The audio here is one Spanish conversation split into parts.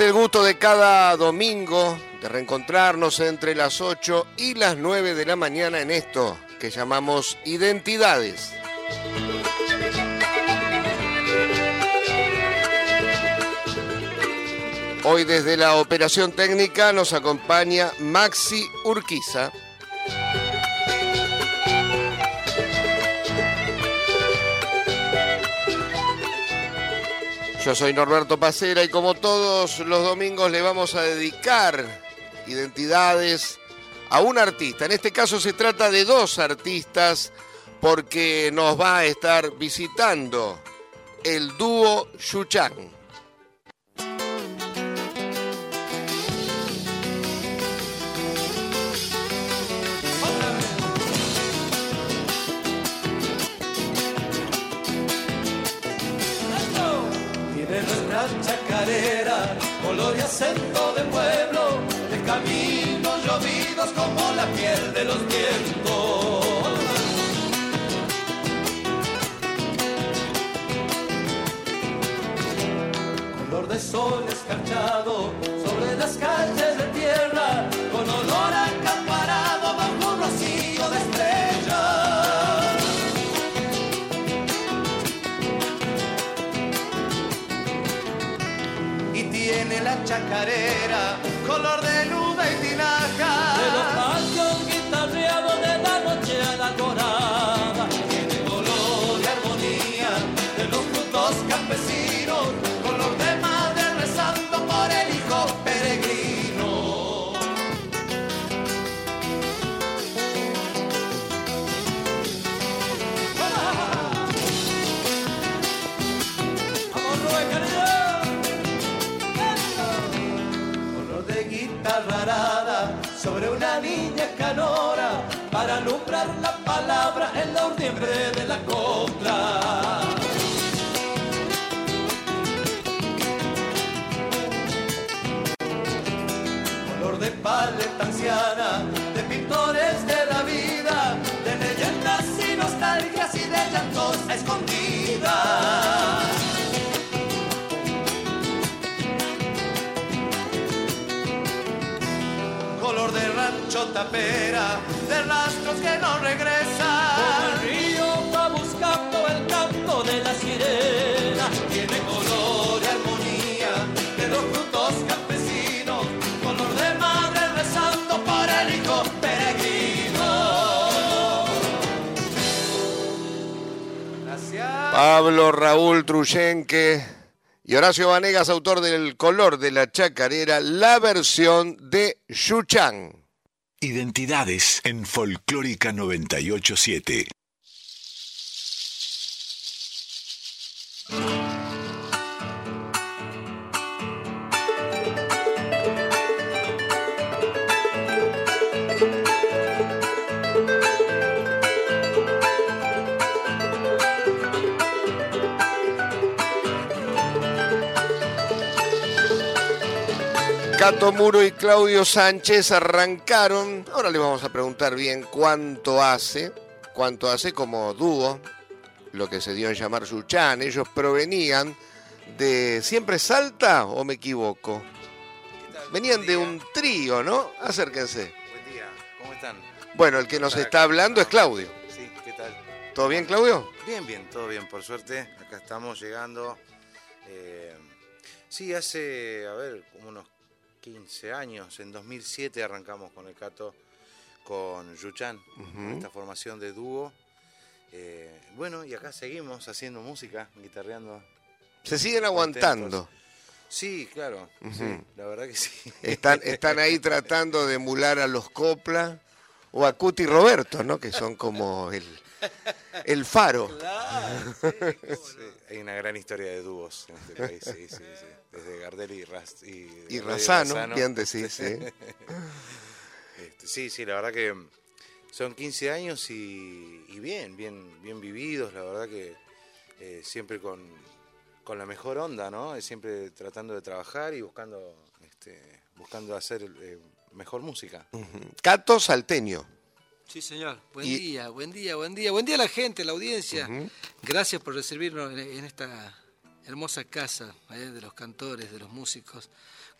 El gusto de cada domingo de reencontrarnos entre las 8 y las 9 de la mañana en esto que llamamos identidades. Hoy desde la operación técnica nos acompaña Maxi Urquiza. Yo soy Norberto Pacera y como todos los domingos le vamos a dedicar identidades a un artista. En este caso se trata de dos artistas porque nos va a estar visitando el dúo Yuchang. Color y acento de pueblo, de caminos llovidos como la piel de los vientos. Color de sol escarchado sobre las calles de para alumbrar la palabra en la urdiembre de la copla. Color de paleta anciana de pintores de la vida, de leyendas y nostalgias y de llantos escondidas. De rancho tapera, de rastros que no regresan. Como el río va buscando el canto de la sirena, tiene color y armonía de los frutos campesinos, color de madre rezando por el hijo peregrino. Gracias. Pablo Raúl Truyenque y Horacio Vanegas, autor del color de la chacarera, la versión de Yuchang. Identidades en Folclórica 987. Cato Muro y Claudio Sánchez arrancaron. Ahora le vamos a preguntar bien cuánto hace, cuánto hace como dúo, lo que se dio en llamar Yuchan. Ellos provenían de ¿Siempre Salta o me equivoco? Venían de un trío, ¿no? Acérquense. Buen día, ¿cómo están? Bueno, el que nos está hablando es Claudio. Sí, ¿qué tal? ¿Todo bien, Claudio? Bien, bien, todo bien, por suerte. Acá estamos llegando. Eh, sí, hace, a ver, como unos 15 años. En 2007 arrancamos con el Cato, con Yuchan, con esta formación de dúo. Eh, bueno, y acá seguimos haciendo música, guitarreando. Se siguen aguantando. Sí, claro, sí, la verdad que sí. Están, están ahí tratando de emular a los Copla o a Cuti Roberto, ¿no? Que son como el, el faro. Sí, hay una gran historia de dúos en este país, sí, sí, sí. Desde Gardel y, Ras, y, Razano, bien decís, sí. Este, sí, sí, la verdad que son 15 años y, y bien, bien, bien vividos, la verdad que eh, siempre con, con la mejor onda, ¿no? Eh, Siempre tratando de trabajar y buscando, este, buscando hacer eh, mejor música. Cato Salteño. Sí, señor. Buen Y- día, buen día, buen día. Buen día a la gente, a la audiencia. Gracias por recibirnos en, esta hermosa casa eh, de los cantores, de los músicos.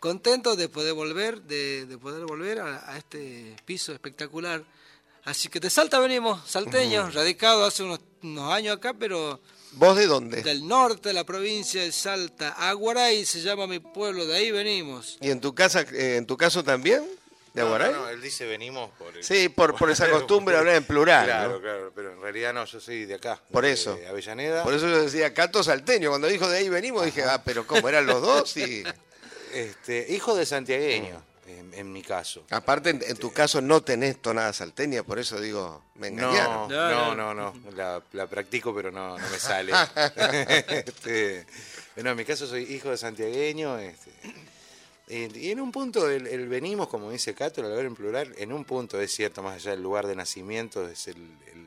Contentos de poder volver, de, de poder volver a, a este piso espectacular. Así que de Salta venimos, salteños, radicados hace unos, unos años acá, pero ¿Vos de dónde? del norte de la provincia de Salta. Aguaray se llama mi pueblo, de ahí venimos. ¿Y en tu casa, eh, en tu caso también? ¿De No, Aguaray? no, no, él dice venimos por el- Sí, por, por esa costumbre de hablar en plural. Claro, ¿no? claro, pero en realidad no, yo soy de acá. Por de eso. Avellaneda. Por eso yo decía Cato Salteño. Cuando dijo de ahí venimos, dije, ah, pero ¿cómo eran los dos? Y Este, hijo de santiagueño, en, en mi caso. aparte, en, en tu caso no tenés tonada salteña, por eso digo, me engañaron. No, no, no, no, La, la practico, pero no, no me sale. Este, no, en mi caso soy hijo de santiagueño. Este, y y en un punto, el, el venimos, como dice Cato, al hablar en plural, en un punto es cierto, más allá del lugar de nacimiento, es el, el-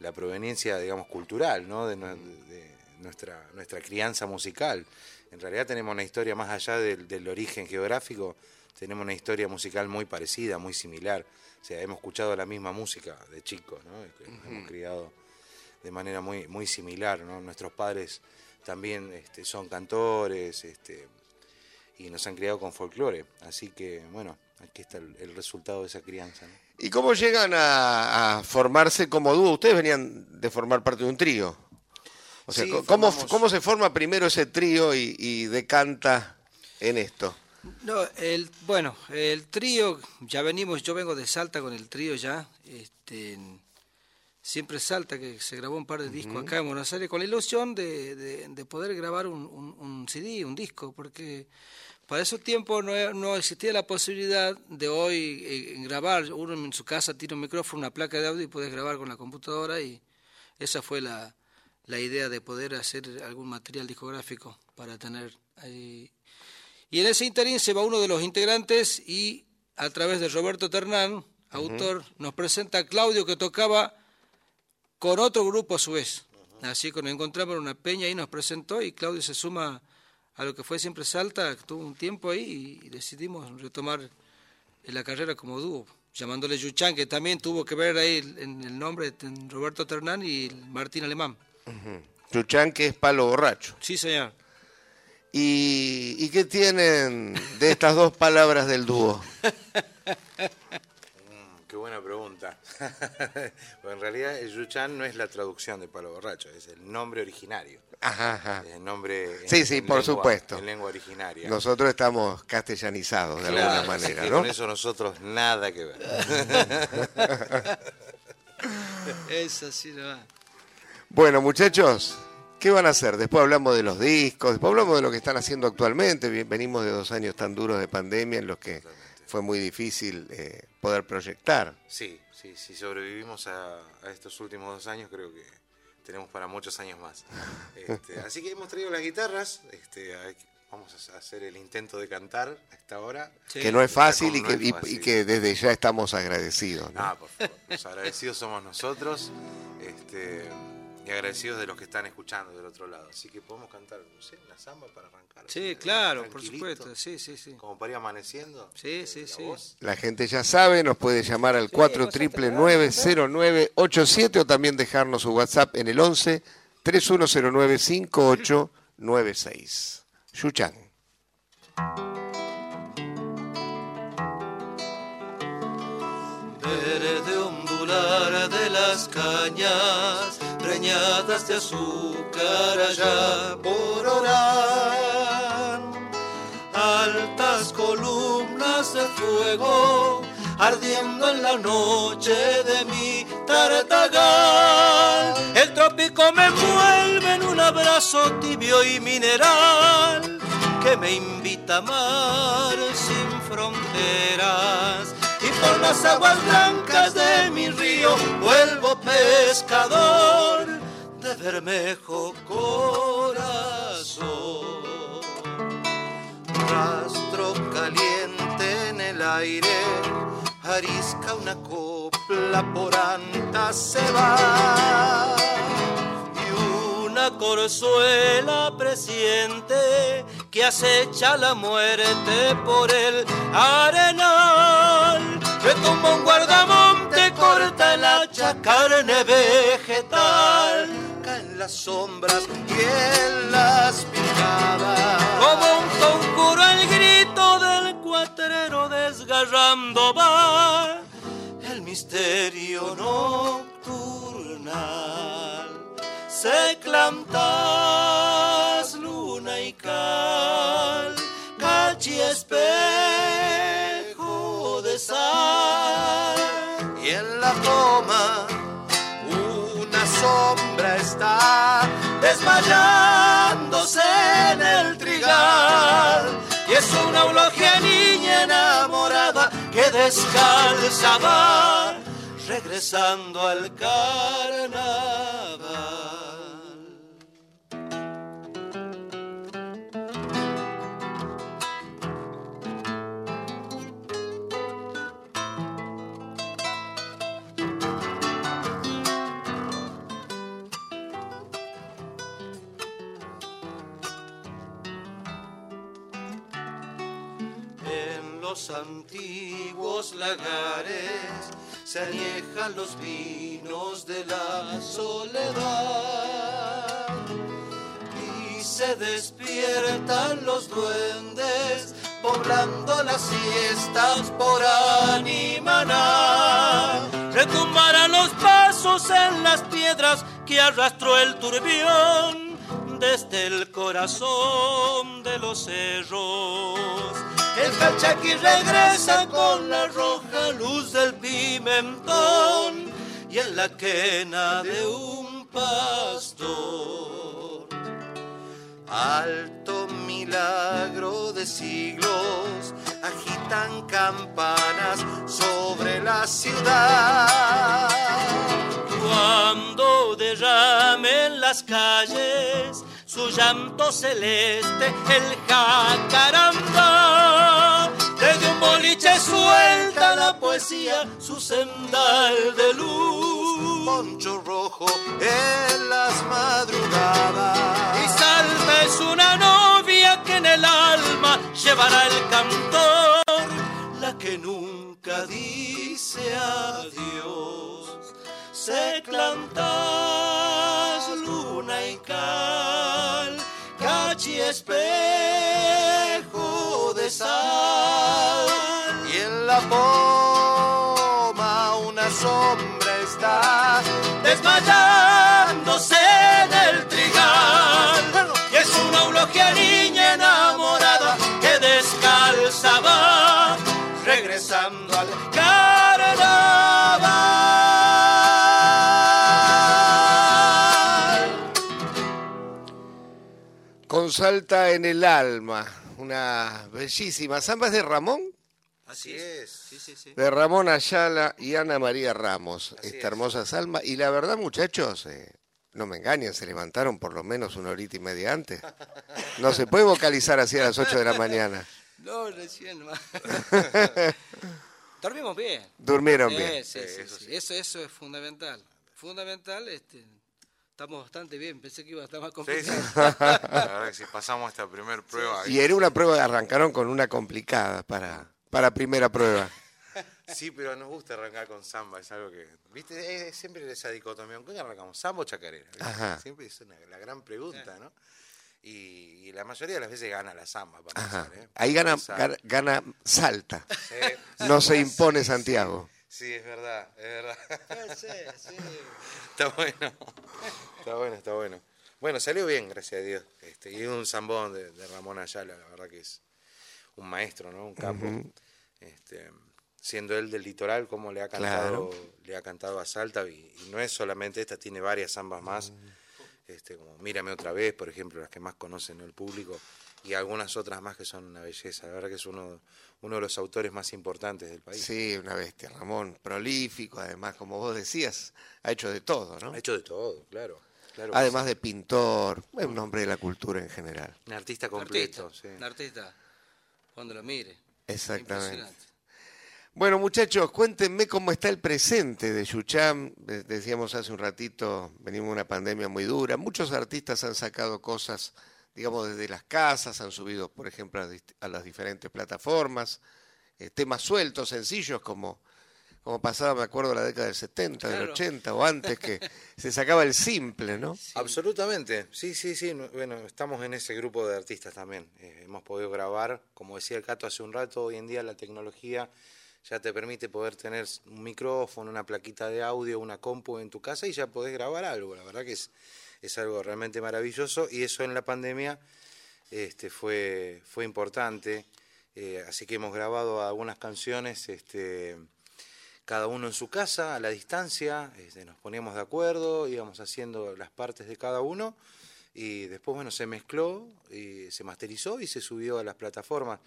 la proveniencia, digamos, cultural, ¿no? De, nue- de nuestra, nuestra crianza musical. En realidad tenemos una historia más allá del, del origen geográfico, tenemos una historia musical muy parecida, muy similar. O sea, hemos escuchado la misma música de chicos, ¿no? Nos Hemos criado de manera muy, muy similar, ¿no? Nuestros padres también este, son cantores, este, y nos han criado con folclore. Así que, bueno, aquí está el, el resultado de esa crianza. ¿no? ¿Y cómo llegan a, a formarse como dúo? Ustedes venían de formar parte de un trío. O sea, Sí, ¿cómo, formamos- ¿cómo se forma primero ese trío y, y decanta en esto? No, el, bueno, el trío, ya venimos, yo vengo de Salta con el trío ya, este, siempre Salta, que se grabó un par de discos acá en Buenos Aires, con la ilusión de, de- de poder grabar un, un- un CD, un disco, porque para esos tiempos no, no existía la posibilidad de hoy eh, grabar, uno en su casa tiene un micrófono, una placa de audio y puedes grabar con la computadora y esa fue la, la idea de poder hacer algún material discográfico para tener ahí. Y en ese interín se va uno de los integrantes y a través de Roberto Ternán, autor, nos presenta a Claudio que tocaba con otro grupo a su vez. Así que nos encontramos en una peña y nos presentó y Claudio se suma a lo que fue siempre Salta, tuvo un tiempo ahí y decidimos retomar la carrera como dúo, llamándole Yuchan, que también tuvo que ver ahí en el nombre de Roberto Ternán y Martín Alemán. Chuchán, que es palo borracho. Sí, señor. ¿Y, y qué tienen de estas dos palabras del dúo? Buena pregunta. En realidad el Yuchan no es la traducción de Palo Borracho, es el nombre originario. Ajá, ajá. Es el nombre en- Sí, sí, en por lengua- supuesto. En lengua originaria. Nosotros estamos castellanizados de alguna Claro, manera, que ¿no? Con eso nosotros nada que ver. Es así, no Bueno, muchachos, ¿qué van a hacer? Después hablamos de los discos, después hablamos de lo que están haciendo actualmente. Venimos de dos años tan duros de pandemia en los que fue muy difícil eh, poder proyectar. Sí, sí, si sobrevivimos a, a estos últimos dos años, creo que tenemos para muchos años más. Este, así que hemos traído las guitarras, este, hay vamos a hacer el intento de cantar a esta hora. Sí. que no es fácil y No que, es y- fácil. y que desde ya estamos agradecidos. ¿no? Ah, por favor, los agradecidos somos nosotros este, y agradecidos de los que están escuchando del otro lado. Así que podemos cantar, no sé, una samba para arrancar. Sí, claro, por supuesto. Sí, sí, sí. Como para ir amaneciendo. Sí, eh, sí, la sí. voz. La gente ya sabe, nos puede llamar al 4 0987 o también dejarnos su WhatsApp en el 11 3109 5896. Yuchan. Verde ondular de las cañas, de azúcar allá por Orán. Altas columnas de fuego, ardiendo en la noche de mi tartagal. El trópico me envuelve en un abrazo tibio y mineral que me invita a amar sin fronteras. Por las aguas blancas de mi río vuelvo pescador de Bermejo corazón. Rastro caliente en el aire, arisca una copla por anta se va. Y una corzuela presiente que acecha la muerte por el arenal. Retumba un guardamonte, corta el hacha, carne vegetal en las sombras y en las picadas. Como un conjuro el grito del cuatrero desgarrando va el misterio nocturnal. Se clantas luna y cal, cachi espejo la toma sombra está desmayándose en el trigal. Y es una eulogia niña enamorada que descalza va regresando al carnaval. Los antiguos lagares se añejan los vinos de la soledad y se despiertan los duendes poblando las siestas por Animaná. Retumbarán los pasos en las piedras que arrastró el turbión desde el corazón de los cerros el calchaqui regresa con la roja luz del pimentón y en la quena de un pastor. Alto milagro de siglos, agitan campanas sobre la ciudad. Cuando derramen las calles su llanto celeste, el jacaranda. Desde un boliche suelta la poesía, su sendal de luz. Poncho rojo en las madrugadas. Y salta es una novia que en el alma llevará el cantor, la que nunca dice adiós. Se plantas luna y cal y espejo de sal. Y en la poma una sombra está desmayándose en el trigal. Y es una eulogia niña salta en el alma. Una bellísima. ¿Samba es de Ramón? Así es. De Ramón Ayala y Ana María Ramos. esta hermosa salma. Y la verdad, muchachos, eh, no me engañen, se levantaron por lo menos una horita y media antes. No se puede vocalizar así a las 8 de la mañana. No, recién más. Dormimos bien. Durmieron bien. Sí, sí, eso, eso es fundamental. Fundamental, este, Estamos bastante bien, pensé que iba a estar más complicado. Sí, La verdad que si pasamos esta primera prueba. Y era una prueba, arrancaron con una complicada para, para primera prueba. Sí, pero nos gusta arrancar con samba, es algo que, viste, es siempre esa dicotomía, ¿con qué arrancamos? ¿Samba o chacarera? Siempre es una, la gran pregunta, ¿no? Y, la mayoría de las veces gana la samba. Para ¿eh? Ahí gana, gana, Salta, no se impone Santiago. Sí, es verdad, es verdad. Sí, sí. Está bueno. Está bueno, está bueno. Bueno, salió bien, gracias a Dios. Este, y un zambón de, Ramón Ayala, la verdad que es un maestro, ¿no? Un capo. este, siendo él del litoral, como le ha cantado, le ha cantado a Salta, y, y no es solamente esta, tiene varias zambas más, este, como Mírame otra vez, por ejemplo, las que más conocen el público, y algunas otras más que son una belleza. La verdad que es uno, uno de los autores más importantes del país. Sí, una bestia, Ramón, prolífico, además, como vos decías, ha hecho de todo, ¿no? Ha hecho de todo, claro. claro Además sí. de pintor, es un hombre de la cultura en general. Un artista completo, artista, sí. un artista, cuando lo mire. Exactamente. Impresionante. Bueno, muchachos, cuéntenme cómo está el presente de Yucham. De- Decíamos hace un ratito, venimos de una pandemia muy dura. Muchos artistas han sacado cosas, digamos, desde las casas, han subido, por ejemplo, a, las diferentes plataformas, eh, temas sueltos, sencillos, como, como pasaba, me acuerdo, la década del 70, del Claro. 80 o antes, que se sacaba el simple, ¿no? Absolutamente, sí, sí, sí. no- Bueno, estamos en ese grupo de artistas también. Eh, hemos podido grabar, como decía el Cato hace un rato, hoy en día la tecnología ya te permite poder tener un micrófono, una plaquita de audio, una compu en tu casa y ya podés grabar algo. La verdad que es, es algo realmente maravilloso y eso en la pandemia este, fue, fue importante. Eh, así que hemos grabado algunas canciones. Este, cada uno en su casa, a la distancia, este, nos poníamos de acuerdo, íbamos haciendo las partes de cada uno y después, bueno, se mezcló, y se masterizó y se subió a las plataformas.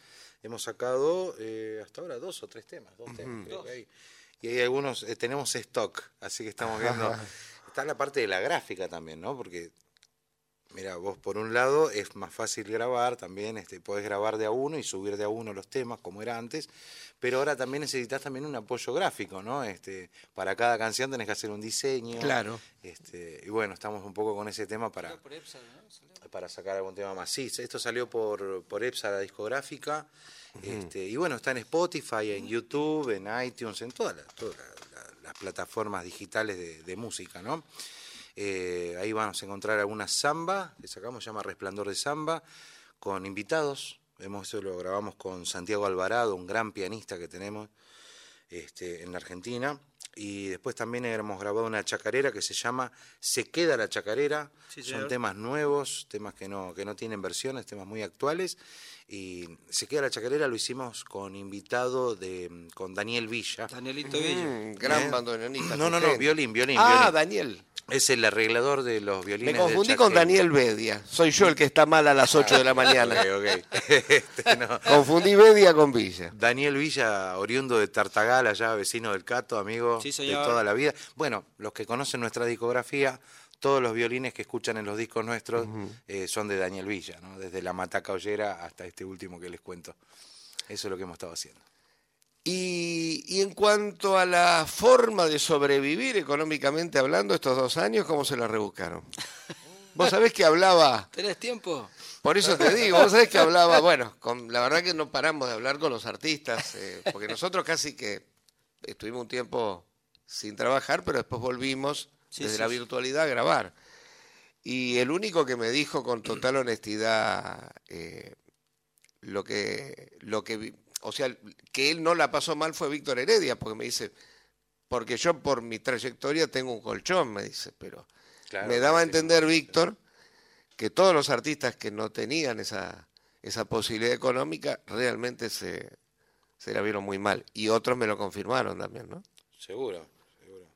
Hemos sacado eh, hasta ahora dos o tres temas, dos temas creo que hay. Y hay algunos, eh, tenemos stock, así que estamos viendo. Está la parte de la gráfica también, ¿no? Porque Mira, vos por un lado es más fácil grabar también, este, podés grabar de a uno y subir de a uno los temas como era antes, pero ahora también necesitas también un apoyo gráfico, ¿no? Este, para cada canción tenés que hacer un diseño. Claro. Este, y bueno, estamos un poco con ese tema para, Por EPSA, ¿no? Salió. para sacar algún tema más. Sí, esto salió por, por EPSA, la discográfica, este, y bueno, está en Spotify, en YouTube, en iTunes, en todas las, todas la- la- las plataformas digitales de, de música, ¿no? Eh, ahí vamos a encontrar algunas samba, que sacamos, se llama Resplandor de Samba, con invitados. Hemos, eso lo grabamos con Santiago Alvarado, un gran pianista que tenemos este, en la Argentina. Y después también hemos grabado una chacarera que se llama Se queda la chacarera. Sí, Son temas nuevos, temas que no, que no tienen versiones, temas muy actuales. Y Se queda la chacarera lo hicimos con invitado de con Daniel Villa. Danielito Villa. Mm, gran ¿Eh? bandoneonista. No, no, no, violín, violín, Ah, violín. Daniel. Es el arreglador de los Me violines. del confundí con. Daniel Bedia. Soy yo el que está mal a las 8 de la mañana. Ok, ok. Este, no. Confundí Bedia con Villa. Daniel Villa, oriundo de Tartagal, allá vecino del Cato, amigo Sí, de toda la vida. Bueno, los que conocen nuestra discografía, todos los violines que escuchan en los discos nuestros eh, son de Daniel Villa, ¿no? desde la Mataca Ollera hasta este último que les cuento. Eso es lo que hemos estado haciendo. Y, y en cuanto a la forma de sobrevivir económicamente hablando estos dos años, ¿cómo se la rebuscaron? Vos sabés que hablaba, ¿Tenés tiempo? por eso te digo, vos sabés que hablaba, bueno, con, la verdad que no paramos de hablar con los artistas, eh, porque nosotros casi que estuvimos un tiempo sin trabajar, pero después volvimos Sí, desde sí, la virtualidad a grabar. Y el único que me dijo con total honestidad eh, lo que, lo que, o sea, que él no la pasó mal fue Víctor Heredia, porque me dice, porque yo por mi trayectoria tengo un colchón, me dice, pero Claro, me daba a sí, entender Víctor que todos los artistas que no tenían esa, esa posibilidad económica realmente se, se la vieron muy mal. Y otros me lo confirmaron también, ¿no? Seguro, seguro.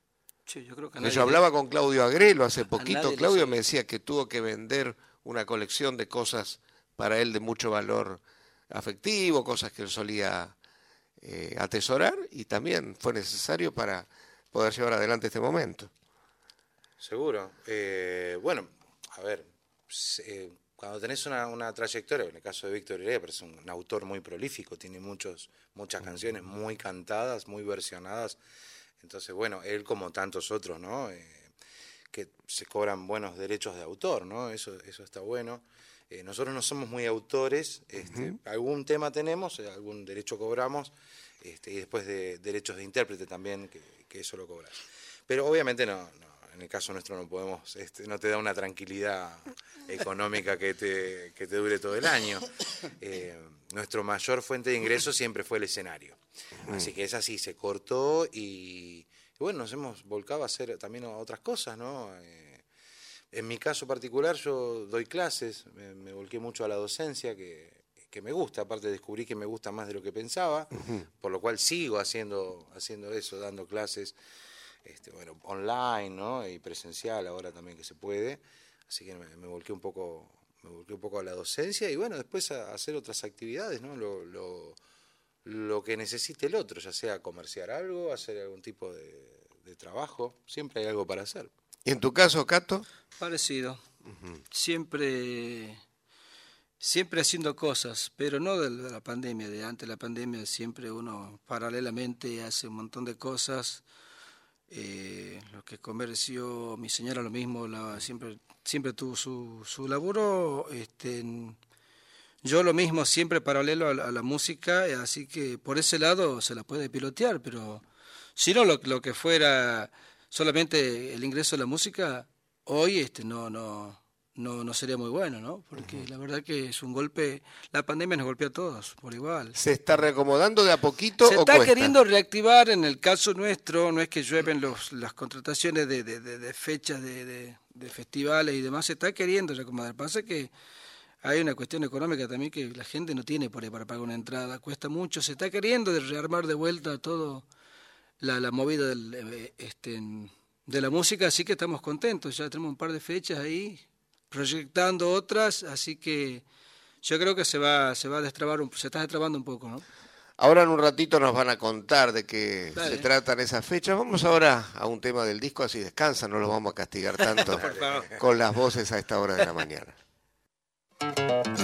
Sí, yo creo que Yo hablaba con Claudio Agrelo hace poquito. Claudio me decía que tuvo que vender una colección de cosas para él de mucho valor afectivo, cosas que él solía eh, atesorar y también fue necesario para poder llevar adelante este momento. Seguro. Eh, bueno, a ver, eh, cuando tenés una, una trayectoria, en el caso de Víctor Heredia, pero es un, un autor muy prolífico, tiene muchos, muchas canciones muy cantadas, muy versionadas. Entonces, bueno, él como tantos otros, ¿no? Que se cobran buenos derechos de autor, ¿no? Eso, eso está bueno. Eh, nosotros no somos muy autores, este, algún tema tenemos, eh, algún derecho cobramos, este, y después de derechos de intérprete también, que, que eso lo cobras. Pero obviamente no, no, en el caso nuestro no podemos, este, no te da una tranquilidad económica que te, que te dure todo el año. Eh, nuestro mayor fuente de ingresos siempre fue el escenario. Así que esa sí se cortó y, y bueno, nos hemos volcado a hacer también otras cosas, ¿no? Eh, en mi caso particular yo doy clases, me, me volqué mucho a la docencia, que, que me gusta, aparte descubrí que me gusta más de lo que pensaba, por lo cual sigo haciendo, haciendo eso, dando clases, este, bueno, online, ¿no? Y presencial ahora también que se puede, así que me, me volqué un poco, me volqué un poco a la docencia y bueno, después a, a hacer otras actividades, ¿no? Lo, lo, lo que necesite el otro, ya sea comerciar algo, hacer algún tipo de, de trabajo, siempre hay algo para hacer. ¿Y en tu caso, Cato? Parecido. Siempre siempre haciendo cosas, pero no de la pandemia, de antes de la pandemia siempre uno paralelamente hace un montón de cosas. Eh, lo que comercio, mi señora lo mismo, la, siempre, siempre tuvo su, su laburo. Este, yo lo mismo, siempre paralelo a la, a la música, así que por ese lado se la puede pilotear, pero si no, lo, lo que fuera solamente el ingreso de la música, hoy este no, no, no, no sería muy bueno, ¿no? Porque la verdad que es un golpe, la pandemia nos golpea a todos por igual. ¿Se está reacomodando de a poquito Se o está cuesta? queriendo reactivar en el caso nuestro, no es que llueven los, las contrataciones de, de, de- de fechas de, de- de festivales y demás, se está queriendo reacomodar. Pasa que hay una cuestión económica también que la gente no tiene por ahí para pagar una entrada, cuesta mucho, se está queriendo de rearmar de vuelta todo la, la movida del, eh, este, de la música, así que estamos contentos, ya tenemos un par de fechas ahí, proyectando otras, así que yo creo que se va, se va a destrabar, un- se está destrabando un poco, ¿no? Ahora en un ratito nos van a contar de qué Dale. se tratan esas fechas. Vamos ahora a un tema del disco, así descansa, no los vamos a castigar tanto con las voces a esta hora de la mañana.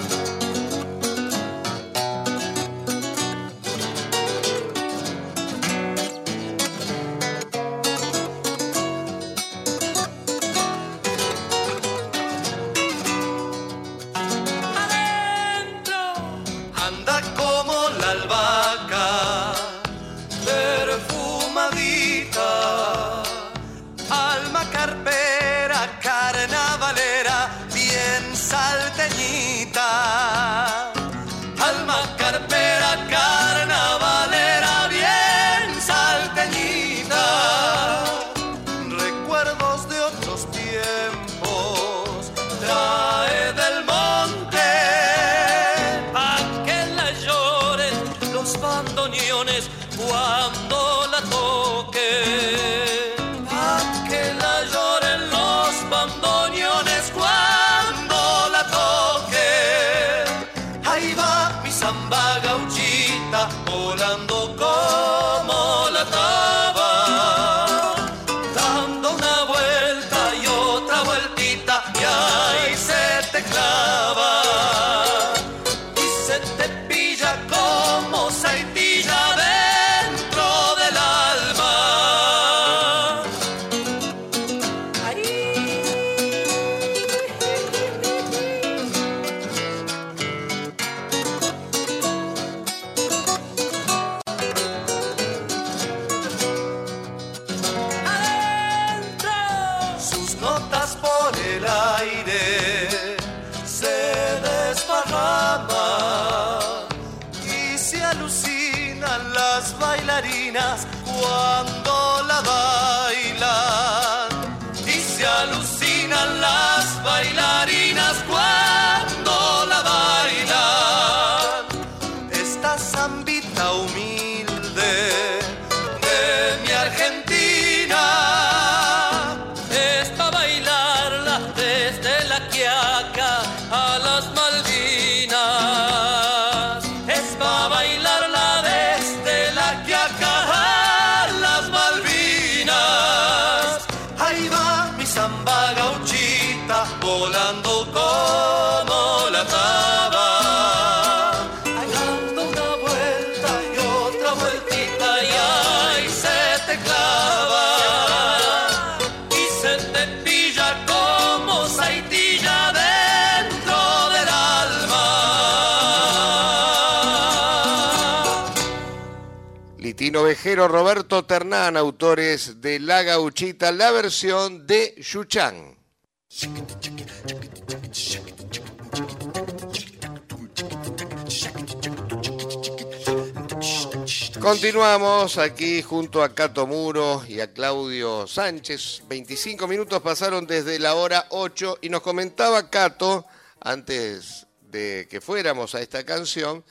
Litino Vejero, Roberto Ternán, autores de La Gauchita, la versión de Yuchán. Continuamos aquí junto a Cato Muro y a Claudio Sánchez. 25 minutos pasaron desde la hora 8 y nos comentaba Cato, antes de que fuéramos a esta canción,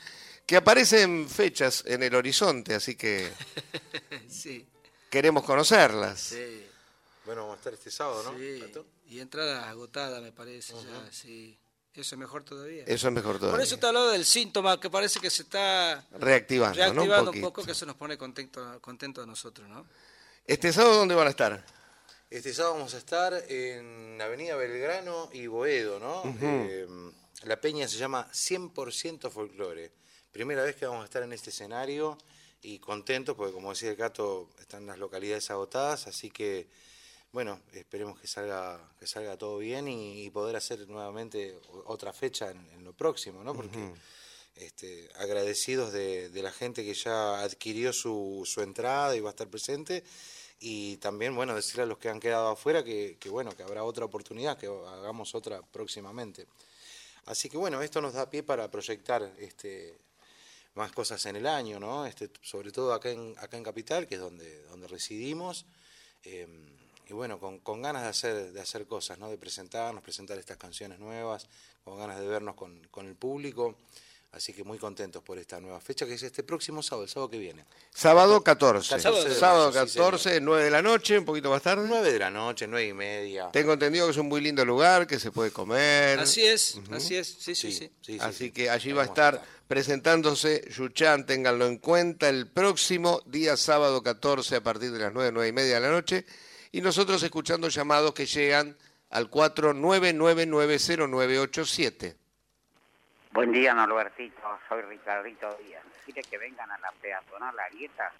que aparecen fechas en el horizonte, así que Sí, queremos conocerlas. sí, Bueno, vamos a estar este sábado, ¿no? sí. Tato? Y entrada agotada, me parece, ya, sí. Eso es mejor todavía. Eso es mejor todavía. Por eso te hablaba del síntoma, que parece que se está Reactivando, ¿no? Un reactivando un, poco, que eso nos pone contento, contento a nosotros, ¿no? ¿Este sábado dónde van a estar? Este sábado vamos a estar en Avenida Belgrano y Boedo, ¿no? Eh, la peña se llama 100% folclore. Primera vez que vamos a estar en este escenario y contentos porque, como decía el Cato, están las localidades agotadas, así que, bueno, esperemos que salga, que salga todo bien y, y poder hacer nuevamente otra fecha en, en lo próximo, ¿no? Porque este, agradecidos de, de la gente que ya adquirió su, su entrada y va a estar presente. Y también, bueno, decirle a los que han quedado afuera que, que, bueno, que habrá otra oportunidad, que hagamos otra próximamente. Así que, bueno, esto nos da pie para proyectar este, más cosas en el año, ¿no? Este, sobre todo acá en, acá en Capital, que es donde, donde residimos. Eh, y bueno, con, con ganas de hacer, de hacer cosas, ¿no? De presentarnos, presentar estas canciones nuevas, con ganas de vernos con, con el público. Así que muy contentos por esta nueva fecha, que es este próximo sábado, el sábado que viene. Sábado 14. 14 de Sábado marzo, sí, 14, 9 de la noche, un poquito más tarde. 9 de la noche, 9 y media. Tengo entendido que es un muy lindo lugar, que se puede comer. Así es, así es, sí, sí, sí. sí, sí, Así sí. que allí va a estar presentándose Yuchan, ténganlo en cuenta, el próximo día sábado 14 a partir de las 9, 9 y media de la noche. Y nosotros escuchando llamados que llegan al 49990987. Buen día, Norbertito. Soy Ricardito Díaz. Decirle que vengan a la peatonal Arieta,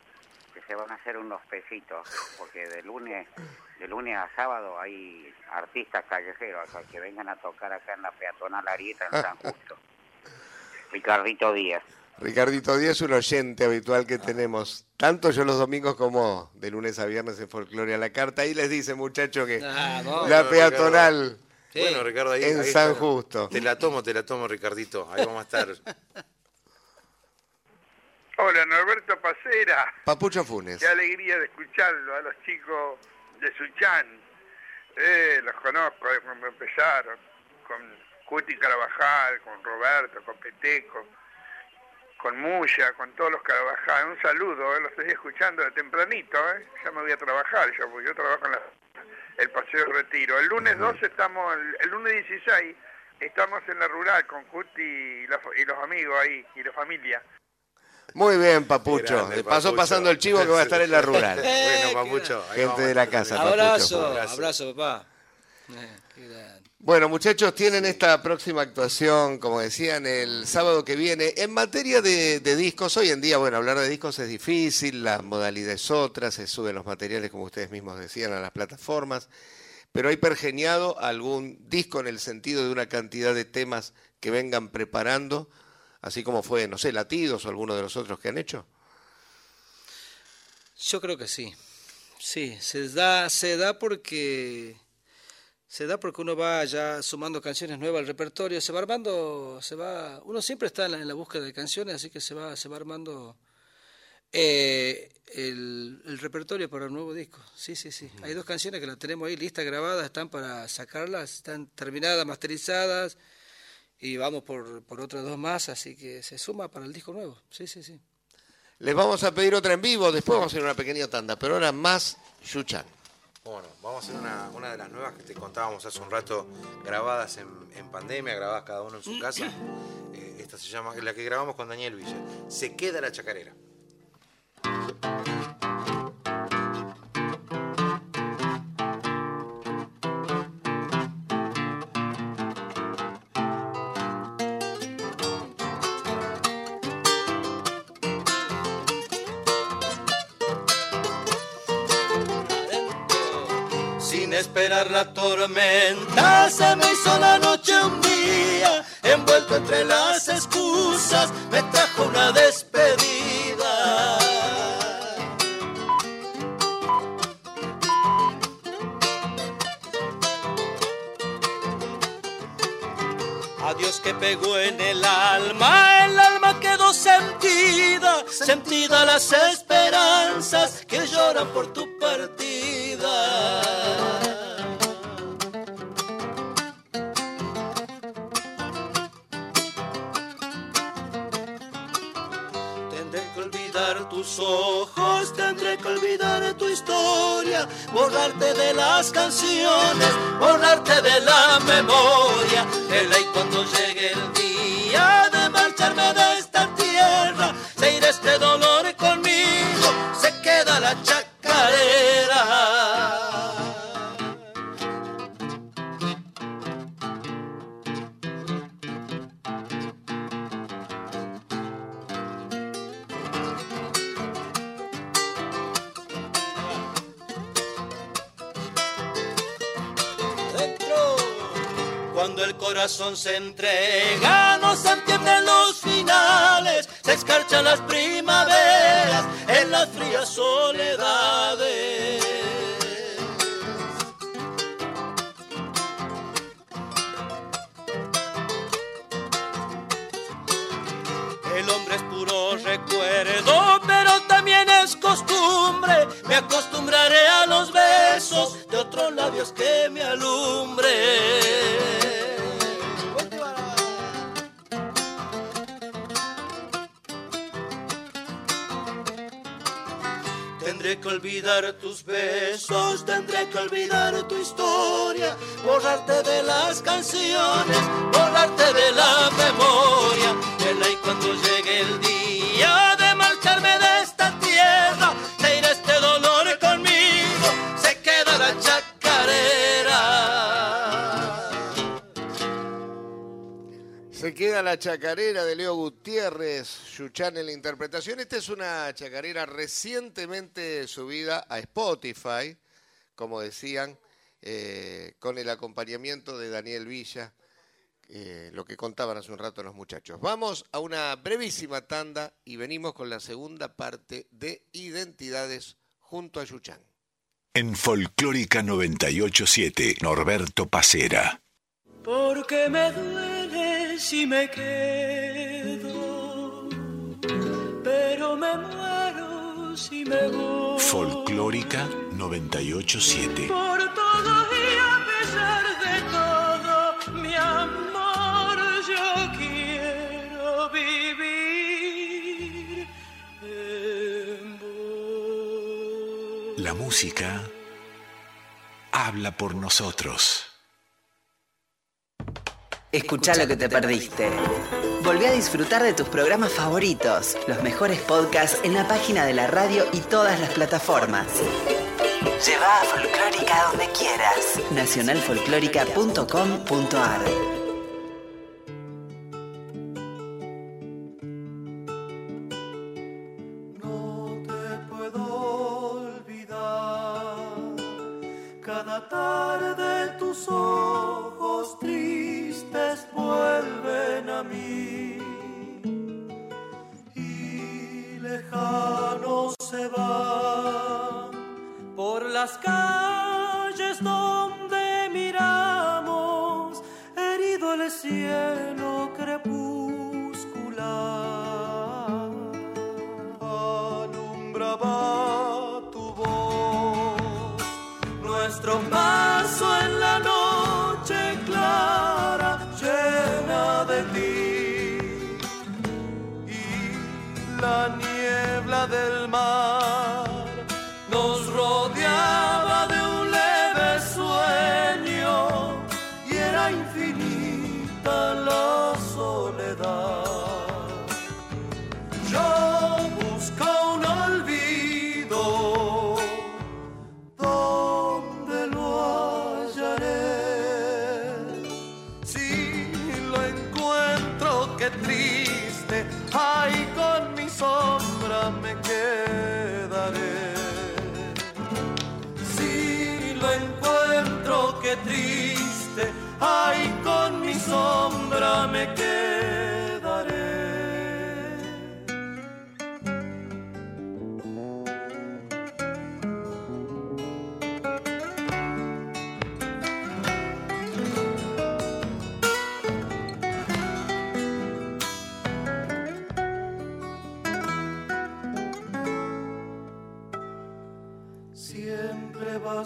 que se van a hacer unos pesitos, porque de lunes de lunes a sábado hay artistas callejeros, o sea, que vengan a tocar acá en la peatonal Arieta en San Justo. Ricardito Díaz. Ricardito Díaz es un oyente habitual que tenemos, tanto yo los domingos como de lunes a viernes en Folclore a la Carta. Ahí les dice, muchacho, que Ah, no. la peatonal Sí. Bueno, Ricardo, ahí, en ahí San está. Justo. Te la tomo, te la tomo, Ricardito. Ahí vamos a estar. Hola, Norberto Pacera. Papucho Funes. Qué alegría de escucharlo a los chicos de Suchán. Eh, los conozco de cuando empezaron. Con Cuti Carabajal, con Roberto, con Peteco, con Muya, con todos los Carabajal. Un saludo, eh, los estoy escuchando de tempranito. Eh. Ya me voy a trabajar, yo, porque yo trabajo en la- el Paseo de Retiro. El lunes 12 estamos, el, el lunes 16 estamos en la rural con Cuti y los, y los amigos ahí, y la familia. Muy bien, Papucho. Grande, Papucho. bueno el chivo que va a estar en la rural. bueno, Papucho. Gente de la casa. presentes. Papucho, Abrazo, abrazo. abrazo, papá. Eh, qué grande. Bueno, muchachos, tienen esta próxima actuación, como decían, el sábado que viene. En materia de, discos, hoy en día, bueno, hablar de discos es difícil, la modalidad es otra, se suben los materiales, como ustedes mismos decían, a las plataformas. Pero hay pergeniado algún disco en el sentido de una cantidad de temas que vengan preparando, así como fue, no sé, Latidos o alguno de los otros que han hecho. Yo creo que sí. Sí, se da, se da porque se da porque uno va ya sumando canciones nuevas al repertorio, se va armando, se va, uno siempre está en la, en la búsqueda de canciones, así que se va, se va armando eh, el, el repertorio para el nuevo disco. Sí, sí, sí. Hay dos canciones que las tenemos ahí listas, grabadas, están para sacarlas, están terminadas, masterizadas y vamos por, por otras dos más, así que se suma para el disco nuevo. Sí, sí, sí. Les vamos a pedir otra en vivo, después vamos a hacer una pequeña tanda, pero ahora más Yuchan. Bueno, vamos a hacer una, una de las nuevas que te contábamos hace un rato, grabadas en, en pandemia, grabadas cada uno en su casa. Eh, esta se llama, la que grabamos con Daniel Villa. Se queda la chacarera. Sin esperar la tormenta, se escarchan las primaveras en las frías soledades. El hombre es puro recuerdo, pero también es costumbre. Me acostumbraré a los besos de otros labios que me alumbre. Que olvidar tus besos, tendré que olvidar tu historia, borrarte de las canciones, borrarte de la memoria. El ahí cuando llegue el día de marcharme de Se queda la chacarera de Leo Gutiérrez, Yuchan en la interpretación. Esta es una chacarera recientemente subida a Spotify, como decían, eh, con el acompañamiento de Daniel Villa, eh, lo que contaban hace un rato los muchachos. Vamos a una brevísima tanda y venimos con la segunda parte de Identidades junto a Yuchan. En Folclórica 987, Norberto Pacera. Porque me duele si me quedo, pero me muero si me voy. Folclórica 987. Por todo y a pesar de todo, mi amor, yo quiero vivir en vos. La música habla por nosotros. Escucha lo que te perdiste. Volví a disfrutar de tus programas favoritos, los mejores podcasts en la página de la radio y todas las plataformas. Lleva a Folclórica donde quieras. Nacionalfolclórica.com.ar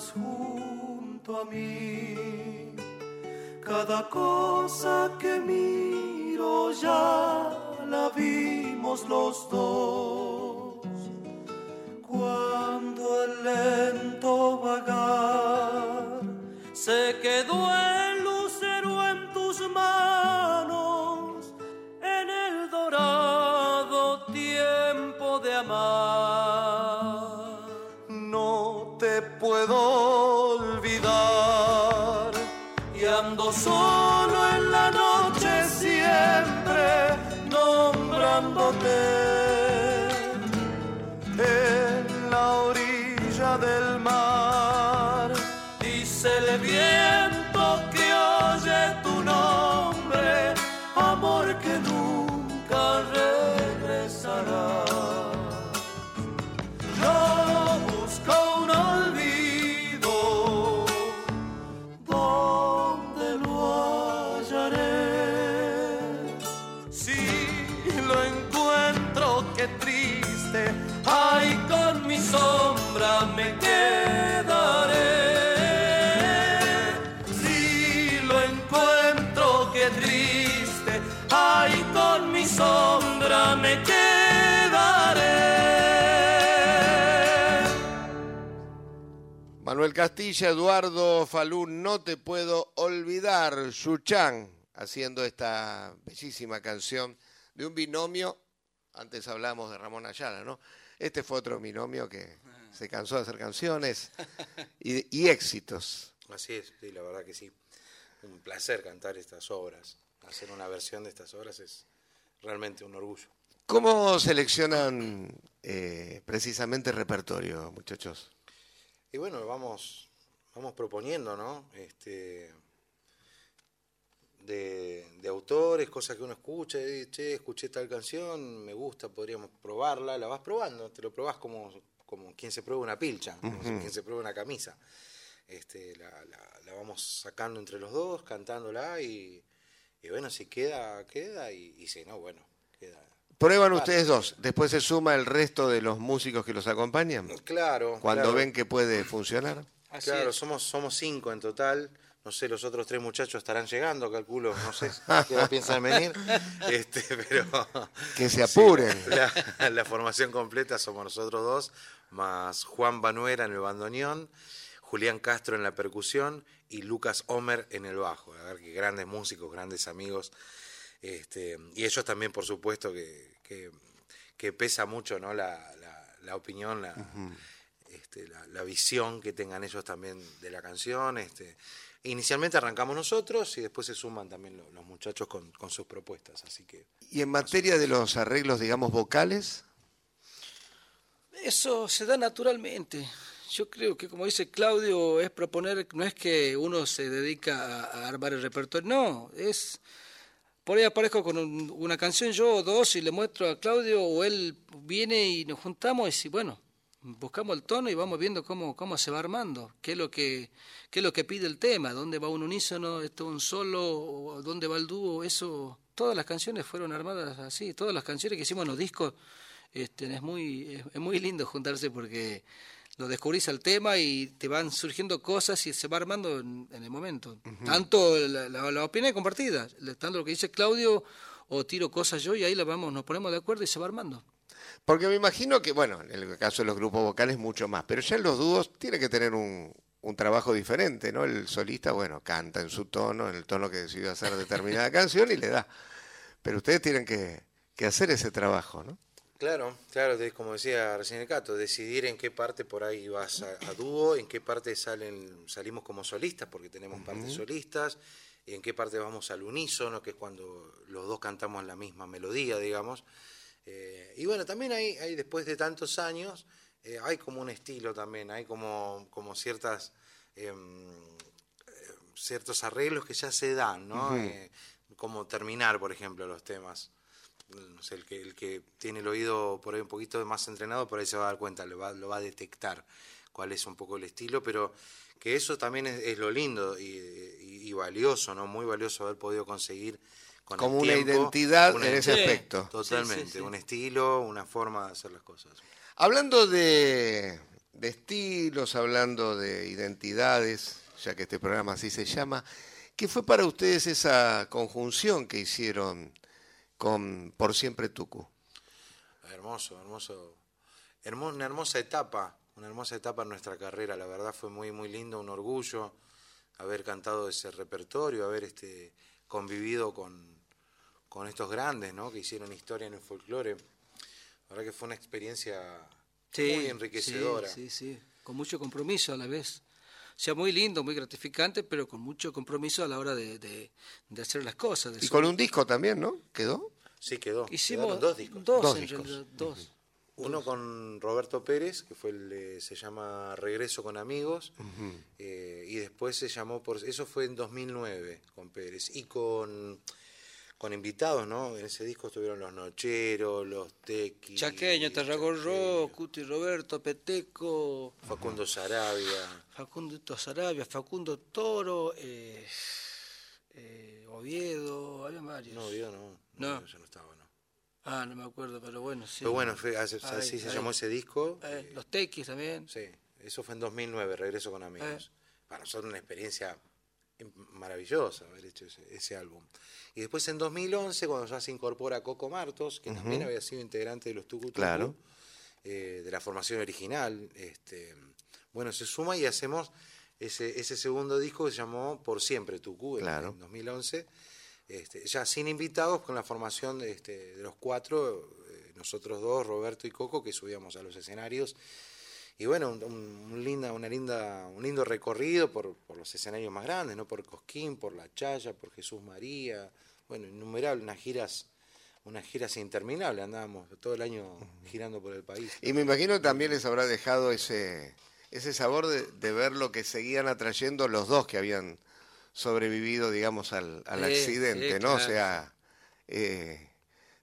junto a mí. Cada cosa que miro ya la vimos los dos. Cuando el lento vagar se quedó Castilla, Eduardo Falú, no te puedo olvidar. Yuchán, haciendo esta bellísima canción de un binomio. Antes hablamos de Ramón Ayala, ¿no? Este fue otro binomio que se cansó de hacer canciones y, y éxitos. Así es, sí, la verdad que sí. Un placer cantar estas obras. Hacer una versión de estas obras es realmente un orgullo. ¿Cómo seleccionan eh, precisamente el repertorio, muchachos? Y bueno, vamos, vamos proponiendo, ¿no? Este, de, de autores, cosas que uno escucha, y, che, escuché tal canción, me gusta, podríamos probarla, la vas probando, te lo probás como, como quien se prueba una pilcha, como quien se prueba una camisa. Este, la, la- la vamos sacando entre los dos, cantándola y, y bueno, si queda, queda y, y si no, bueno, queda. Prueban Claro. ustedes dos, después se suma el resto de los músicos que los acompañan. Claro. Cuando claro. ven que puede funcionar. Así claro, es. somos, somos cinco en total. No sé, los otros tres muchachos estarán llegando, calculo, no sé qué hora piensan venir. Este, pero. Que se sí, apuren. la, la formación completa somos nosotros dos, más Juan Banuera en el bandoneón, Julián Castro en la percusión y Lucas Homer en el bajo. A ver, que grandes músicos, grandes amigos. Este, y ellos también, por supuesto, que, que, que pesa mucho ¿no? la, la, la opinión, la, este, la, la visión que tengan ellos también de la canción. Este. Inicialmente arrancamos nosotros y después se suman también lo- los, muchachos con, con sus propuestas. Así que Y en materia de los arreglos, digamos, vocales, Eso se da naturalmente. Yo creo que, como dice Claudio, es proponer, no es que uno se dedica a, a armar el repertorio, no, es. Por ahí aparezco con un- una canción yo o dos y le muestro a Claudio o él viene y nos juntamos y bueno, buscamos el tono y vamos viendo cómo, cómo se va armando, qué es lo que qué es lo que pide el tema, dónde va un unísono, esto un solo, dónde va el dúo, eso, todas las canciones fueron armadas así, todas las canciones que hicimos en los discos, este, es muy es, es muy lindo juntarse porque lo descubrís al tema y te van surgiendo cosas y se va armando en, en el momento. Tanto la, la, la opinión es compartida, tanto lo que dice Claudio o tiro cosas yo y ahí la vamos, nos ponemos de acuerdo y se va armando. porque me imagino que, bueno, en el caso de los grupos vocales mucho más, pero ya en los dúos tiene que tener un, un trabajo diferente, ¿no? El solista, bueno, canta en su tono, en el tono que decidió hacer determinada canción y le da. Pero ustedes tienen que, que hacer ese trabajo, ¿no? Claro, claro, de- como decía recién el Cato, decidir en qué parte por ahí vas a, a dúo, en qué parte salen, salimos como solistas, porque tenemos partes solistas, y en qué parte vamos al unísono, que es cuando los dos cantamos la misma melodía, digamos. Eh, y bueno, también hay, hay después de tantos años, eh, hay como un estilo también, hay como, como ciertas em, eh, ciertos arreglos que ya se dan, ¿no? Como terminar, por ejemplo, los temas no sé, el que, el que tiene el oído por ahí un poquito más entrenado, por ahí se va a dar cuenta, lo va, lo va a detectar cuál es un poco el estilo, pero que eso también es, es lo lindo y, y- y valioso, ¿no? Muy valioso haber podido conseguir con el Como una tiempo, identidad una en ese identidad. aspecto. Totalmente, Sí, sí, sí. un estilo, una forma de hacer las cosas. Hablando de, de estilos, hablando de identidades, ya que este programa así se llama, ¿qué fue para ustedes esa conjunción que hicieron con Por Siempre Tucu? Hermoso, hermoso, hermo- una hermosa etapa, una hermosa etapa en nuestra carrera, la verdad fue muy, muy lindo, un orgullo haber cantado ese repertorio, haber este, convivido con, con estos grandes, ¿no? Que hicieron historia en el folclore. La verdad que fue una experiencia Sí, muy enriquecedora. Sí, sí, sí, con mucho compromiso a la vez. O sea, muy lindo, muy gratificante, pero con mucho compromiso a la hora de, de- de hacer las cosas. de Y con un disco también, ¿no? ¿Quedó? Sí, quedó. Hicimos Quedaron dos discos. Dos, Dos en discos. realidad, dos. Uno con Roberto Pérez, que fue el, eh, se llama Regreso con Amigos, eh, y después se llamó por eso fue en 2009 con Pérez y con con invitados, ¿no? En ese disco estuvieron los Nocheros, los Tequis, Chaqueño, Tarragorro, Cuti Roberto, Peteco, Facundo Sarabia, Facundo Sarabia, Facundo Toro, eh, eh, Oviedo, había varios. no, yo no, No. no, yo no estaba, no. Ah, no me acuerdo, pero bueno, sí. Pero bueno, fue, así, Ahí, se ahí. llamó ese disco. Eh, eh, los Tequis también. Sí, eso fue en 2009, Regreso con Amigos. Para nosotros una experiencia maravillosa haber hecho ese, ese álbum. Y después en 2011, cuando ya se incorpora Coco Martos, que también había sido integrante de los Tucu Claro. eh, de la formación original, este, bueno, se suma y hacemos ese, ese segundo disco que se llamó Por Siempre Tucu, en- Claro. en 2011. Este, ya sin invitados, con la formación de, este, de los cuatro, eh, nosotros dos, Roberto y Coco, que subíamos a los escenarios. Y bueno, un, linda, una linda, un lindo recorrido por, por los escenarios más grandes, ¿no? Por Cosquín, por La Chaya, por Jesús María, bueno, innumerables, unas giras, unas giras interminables, andábamos todo el año girando por el país. Y me imagino también les habrá dejado ese, ese sabor de, de ver lo que seguían atrayendo los dos que habían sobrevivido, digamos, al, al accidente, ¿no? O sea, eh,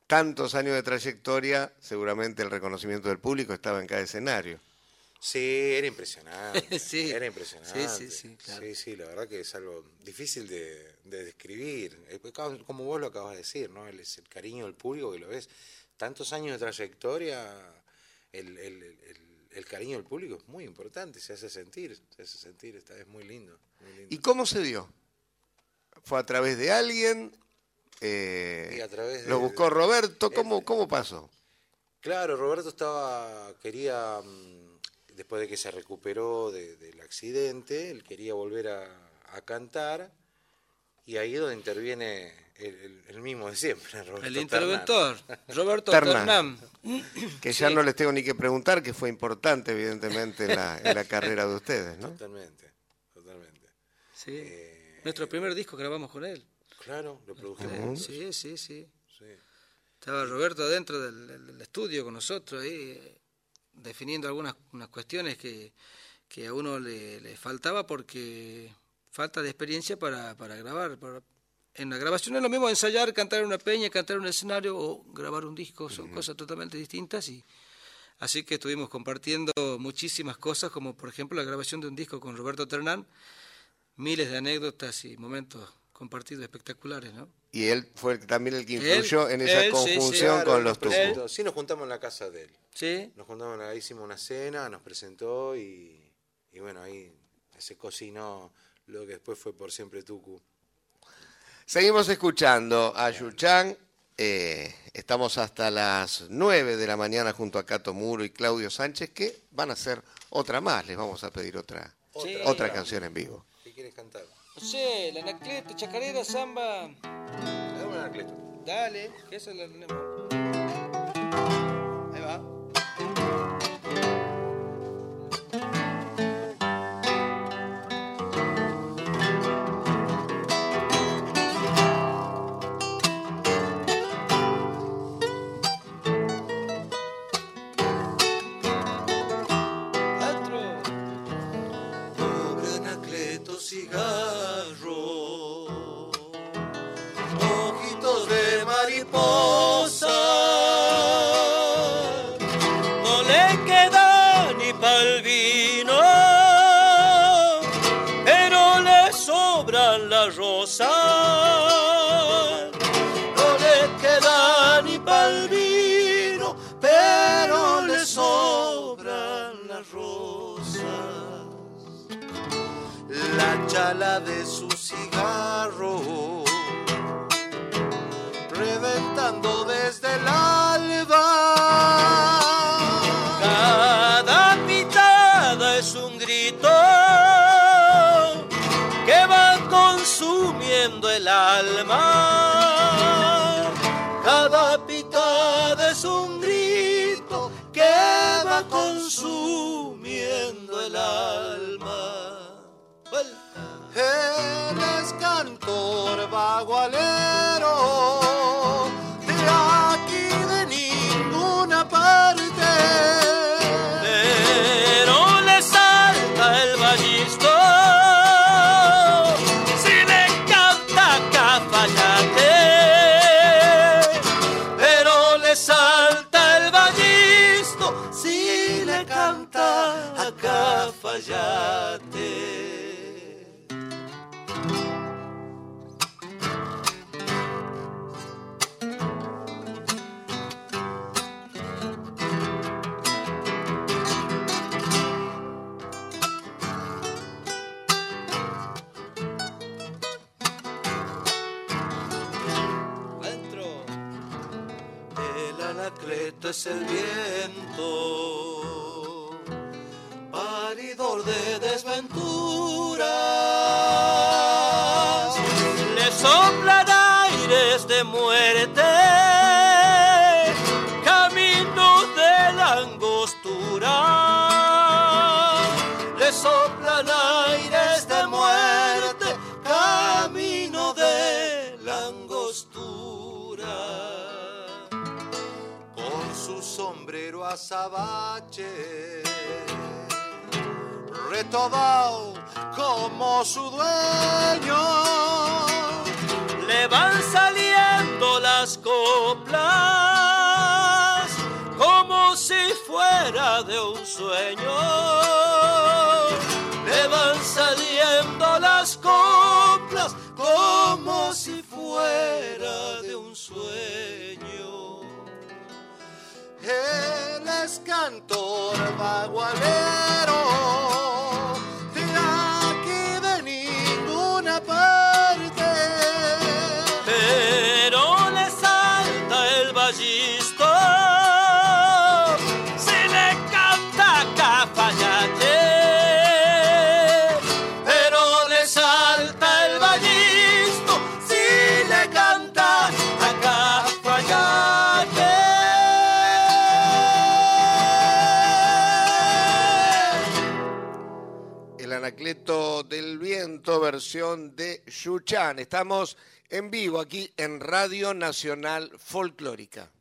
tantos años de trayectoria, seguramente el reconocimiento del público estaba en cada escenario. Sí, era impresionante. Sí. Era impresionante. Sí, sí, sí, claro. Sí, sí, la verdad que es algo difícil de, de describir. Eh, pues, Como vos lo acabas de decir, ¿no? El, es el cariño del público que lo ves. Tantos años de trayectoria, el, el- el- el cariño del público es muy importante, se hace sentir, se hace sentir, está, es muy lindo. muy lindo. ¿Y cómo se dio? ¿Fue a través de alguien? Eh, Y a través de- ¿Lo buscó Roberto? ¿Cómo, cómo pasó? Claro, Roberto estaba, quería, mm, después de que se recuperó de- del accidente, él quería volver a, a cantar y ahí es donde interviene el, el- el mismo de siempre, Roberto El Ternán. interventor, Roberto Ternán. Ternán. Que ya Sí. no les tengo ni que preguntar, que fue importante, evidentemente, en la, en la carrera de ustedes, ¿no? Totalmente, totalmente. Sí. Eh, Nuestro primer disco grabamos con él. Claro, lo produjimos. Sí, sí, sí. sí. Estaba Roberto dentro del, del- del estudio con nosotros ahí, eh, definiendo algunas unas cuestiones que, que a uno le, le faltaba porque falta de experiencia para, para grabar. para- en la grabación es lo mismo ensayar, cantar en una peña, cantar un escenario o grabar un disco, son cosas totalmente distintas y así que estuvimos compartiendo muchísimas cosas, como por ejemplo la grabación de un disco con Roberto Ternán, miles de anécdotas y momentos compartidos espectaculares, ¿no? Y él fue también el que Él- influyó en esa él, sí, sí. conjunción Claro, con los Tucu. presentó. Sí, nos juntamos en la casa de él. Sí, Nos juntamos, ahí hicimos una cena, nos presentó y, y bueno, ahí se cocinó lo que después fue por siempre Tucu. Seguimos escuchando a Yuchán. eh, estamos hasta las 9 de la mañana junto a Cato Muro y Claudio Sánchez, que van a hacer otra más. Les vamos a pedir otra, Sí. otra canción en vivo. ¿Qué quieres cantar? No sé, la anacleta, chacarera, samba, Dame un anacleto. dale, que esa la tenemos. La chala cantor bagualero anacleto es el viento, paridor de azabache, retobao como su dueño, le van saliendo las coplas como si fuera de un sueño, le van saliendo las coplas como si fuera de un sueño. Él es cantor bagualero versión de Yuchan. Estamos en vivo aquí en Radio Nacional Folclórica.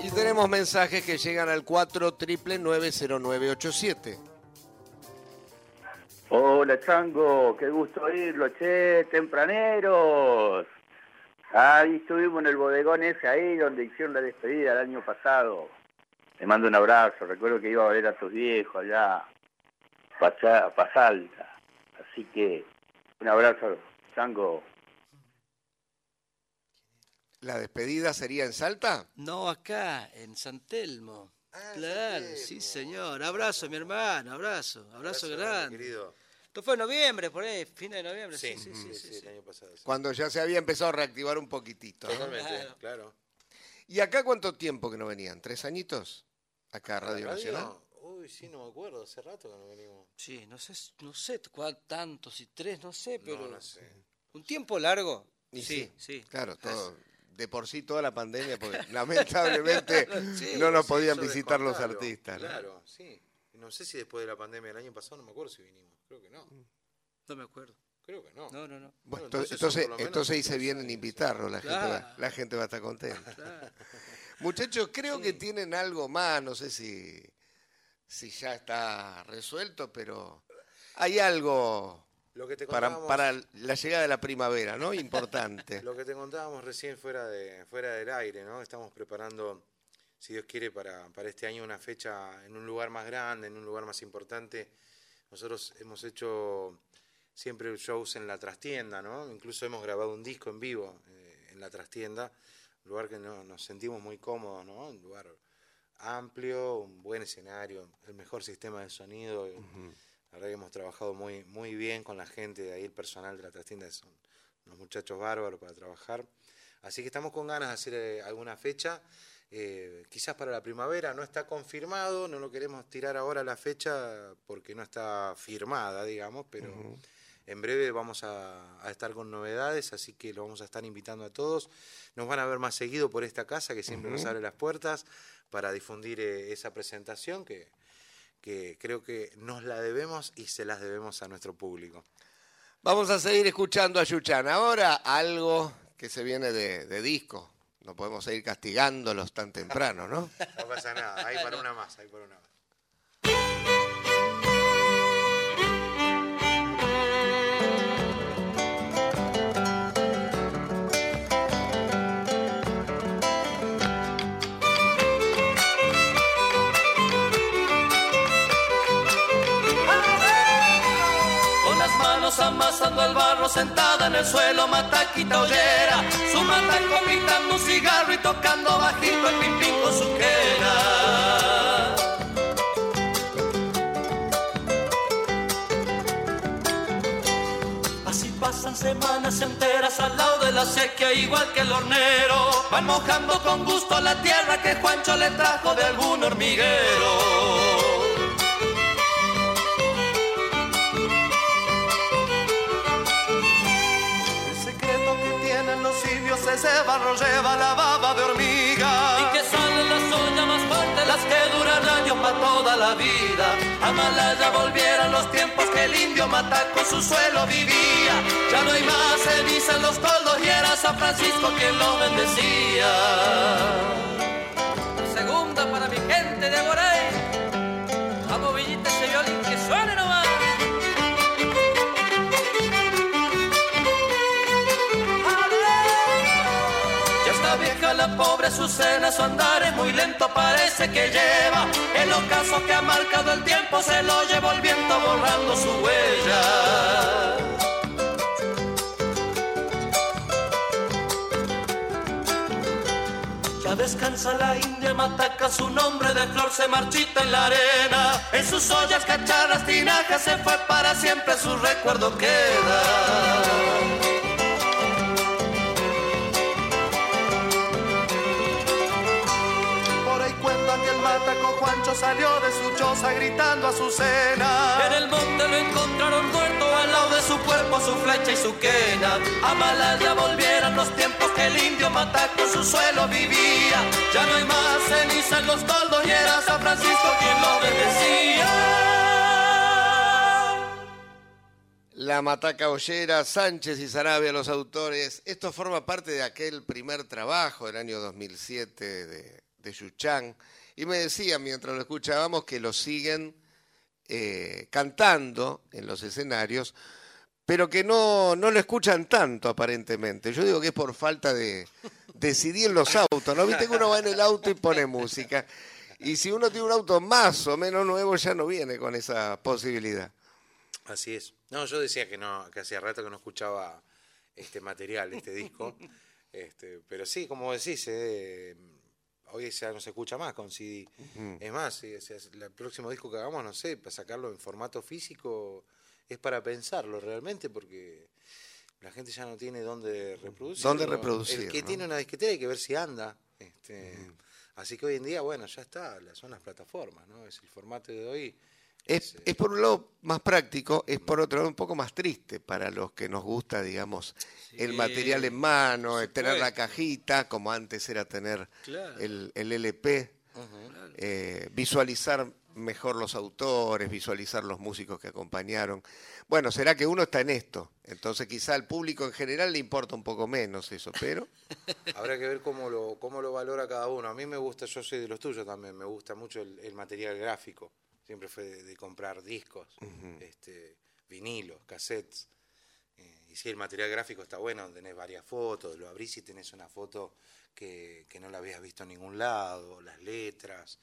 Y tenemos mensajes que llegan al 4990987. Hola Chango, qué gusto oírlo, che, tempraneros. Ahí estuvimos en el bodegón ese ahí donde hicieron la despedida el año pasado. Te mando un abrazo, recuerdo que iba a ver a tus viejos allá, para Salta. Así que un abrazo, Chango. ¿La despedida sería en Salta? No, acá, en San Telmo. claro, sí, señor. Abrazo, mi hermano, abrazo. Abrazo, grande. querido. Esto fue en noviembre, por ahí, fin de noviembre. Sí, Sí, sí, sí. sí, sí, sí. el año pasado. sí. Cuando ya se había empezado a reactivar un poquitito. ¿no? Totalmente, Claro. claro. ¿Y acá cuánto tiempo que no venían? ¿Tres añitos? Acá, Radio ¿La Nacional. Uy, sí, no me acuerdo, hace rato que no venimos. Sí, no sé, no sé cuál tantos, si tres, no sé, pero No, no sé. un tiempo largo. Y sí, sí. Claro, todo, de por sí toda la pandemia, porque lamentablemente Sí, no nos Sí, podían visitar los artistas. ¿no? Claro, sí. No sé si después de la pandemia del año pasado, no me acuerdo si vinimos. Creo que no. No me acuerdo. Creo que no. No, no, no. Bueno, entonces, entonces entonces, por lo menos entonces hice tres bien en años, invitarlo, la, gente va, Claro. la gente va a estar contenta. Claro. Muchachos, creo que tienen algo más, no sé si, si ya está resuelto, pero hay algo Lo que te para, para la llegada de la primavera, ¿no? Importante. lo que te contábamos recién fuera de fuera del aire, ¿no? Estamos preparando, si Dios quiere, para, para este año una fecha en un lugar más grande, en un lugar más importante. Nosotros hemos hecho siempre shows en la trastienda, ¿no? Incluso hemos grabado un disco en vivo eh, en la trastienda, un lugar que no- nos sentimos muy cómodos, ¿no? Un lugar amplio, un buen escenario, el mejor sistema de sonido. La verdad que hemos trabajado muy, muy bien con la gente de ahí, el personal de la trastienda, son unos muchachos bárbaros para trabajar. Así que estamos con ganas de hacer eh, alguna fecha, eh, quizás para la primavera, no está confirmado, no lo queremos tirar ahora la fecha porque no está firmada, digamos, pero En breve vamos a, a estar con novedades, así que lo vamos a estar invitando a todos. Nos van a ver más seguido por esta casa que siempre nos abre las puertas para difundir eh, esa presentación que, que creo que nos la debemos y se las debemos a nuestro público. Vamos a seguir escuchando a Yuchan. Ahora algo que se viene de, de disco. No podemos seguir castigándolos tan temprano, ¿no? No pasa nada, hay para una más, hay para una más. Amasando el barro sentada en el suelo, mataquita ollera. Su mataco gritando un cigarro y tocando bajito el pim pim con su quena. Así pasan semanas enteras al lado de la sequía, igual que el hornero. Van mojando con gusto la tierra que Juancho le trajo de algún hormiguero. Indios ese barro lleva la baba de hormiga. Y que salen las ollas más fuertes, las que duran años para toda la vida. A Malaya volvieran los tiempos que el indio mata con su suelo vivía. Ya no hay más ceniza en los toldos y era San Francisco quien lo bendecía. Segunda para mi pobre Azucena, su andar es muy lento, parece que lleva el ocaso que ha marcado el tiempo, se lo llevó el viento borrando su huella. Ya descansa la india mataca, su nombre de flor se marchita en la arena. En sus ollas, cacharras, tinajas, se fue para siempre, su recuerdo queda. Juancho salió de su choza gritando a su cena. En el monte lo encontraron muerto al lado de su cuerpo, su flecha y su quena. A Malaya volvieran los tiempos que el indio mataco en su suelo vivía. Ya no hay más ceniza en los toldos y era San Francisco quien lo bendecía. La Mataca Ollera, Sánchez y Sarabia, los autores. Esto forma parte de aquel primer trabajo del año 2007 de, de Yuchán. Y me decían mientras lo escuchábamos que lo siguen eh, cantando en los escenarios, pero que no, no lo escuchan tanto aparentemente. Yo digo que es por falta de decidir en los autos, ¿no? Viste que uno va en el auto y pone música. Y si uno tiene un auto más o menos nuevo, ya no viene con esa posibilidad. Así es. No, yo decía que no, que hacía rato que no escuchaba este material, este disco. Este, pero sí, como decís, eh, hoy ya no se escucha más con CD. Es más, o sea, el próximo disco que hagamos, no sé, para sacarlo en formato físico, es para pensarlo realmente, porque la gente ya no tiene dónde reproducir. Dónde reproducir, El que ¿no? tiene una disquetera hay que ver si anda. Este, Así que hoy en día, bueno, ya está, son las plataformas, ¿no? Es el formato de hoy. Es, es por un lado más práctico, es por otro lado un poco más triste para los que nos gusta, digamos, el material en mano, tener la cajita, como antes era tener Claro. el, el LP, eh, visualizar mejor los autores, visualizar los músicos que acompañaron. Bueno, será que uno está en esto, entonces quizá al público en general le importa un poco menos eso, pero Habrá que ver cómo lo, cómo lo valora cada uno. A mí me gusta, yo soy de los tuyos también, me gusta mucho el, el material gráfico. Siempre fue de, de comprar discos, este, vinilos, cassettes. Eh, y si el material gráfico está bueno, tenés varias fotos, lo abrís y tenés una foto que, que no la habías visto en ningún lado, las letras.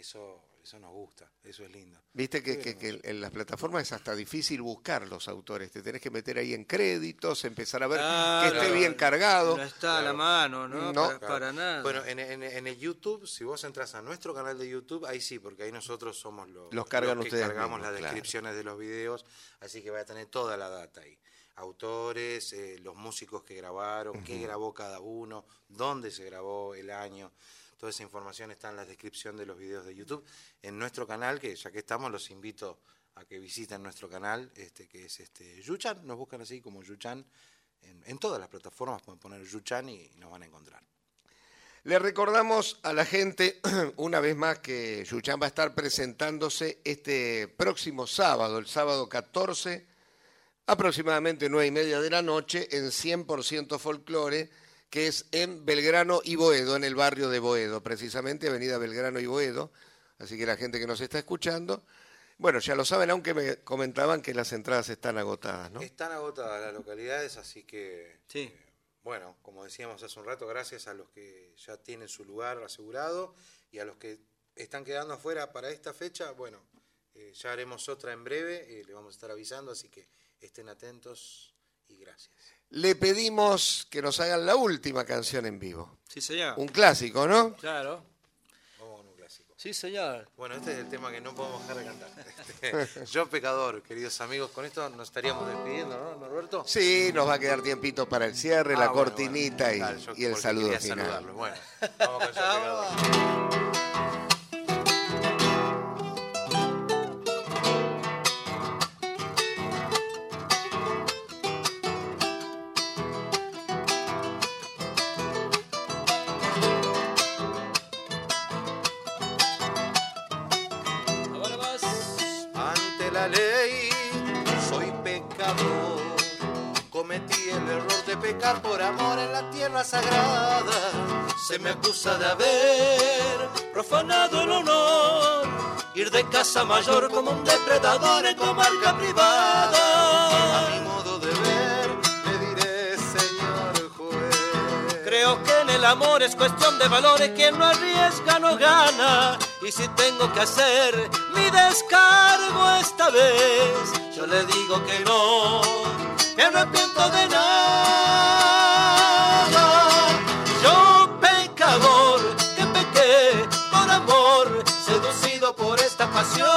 Eso, eso nos gusta, eso es lindo. Viste que, que- que en las plataformas es hasta difícil buscar los autores. Te tenés que meter ahí en créditos, empezar a ver que Claro. esté bien cargado. No está a la mano, ¿no? No. Para, para nada. Bueno, en, en- en el YouTube, si vos entras a nuestro canal de YouTube, ahí sí, porque ahí nosotros somos los, Los cargan que ustedes cargamos mismos, las claro. descripciones de los videos, así que va a tener toda la data ahí. Autores, eh, los músicos que grabaron, qué grabó cada uno, dónde se grabó, el año. Toda esa información está en la descripción de los videos de YouTube. En nuestro canal, que ya que estamos, los invito a que visiten nuestro canal, este, que es este Yuchan, nos buscan así como Yuchan, en, en todas las plataformas pueden poner Yuchan y nos van a encontrar. Le recordamos a la gente una vez más que Yuchan va a estar presentándose este próximo sábado, el sábado 14, aproximadamente nueve y media de la noche, en 100% folclore, que es en Belgrano y Boedo, en el barrio de Boedo, precisamente Avenida Belgrano y Boedo. Así que la gente que nos está escuchando, bueno, ya lo saben, aunque me comentaban que las entradas están agotadas, ¿no? Están agotadas las localidades, así que, Sí. eh, bueno, como decíamos hace un rato, gracias a los que ya tienen su lugar asegurado y a los que están quedando afuera para esta fecha, bueno, eh, ya haremos otra en breve, eh, le vamos a estar avisando, así que estén atentos y gracias. Le pedimos que nos hagan la última canción en vivo. Sí, señor. Un clásico, ¿no? Claro. Vamos con un clásico. Sí, señor. Bueno, este es el tema que no podemos dejar de cantar. Este, Yo pecador, queridos amigos, con esto nos estaríamos despidiendo, ¿no, Norberto? Sí, nos va a quedar tiempito para el cierre, la Ah, bueno, cortinita bueno. y- el saludo final. Bueno, vamos con Yo pecador. Se me acusa de haber profanado el honor, ir de casa mayor como un depredador en comarca A privada. mi modo de ver, le diré, señor juez. Creo que en el amor es cuestión de valores, quien no arriesga no gana. Y si tengo que hacer mi descargo esta vez, yo le digo que no, me arrepiento de nada. Seducido por esta pasión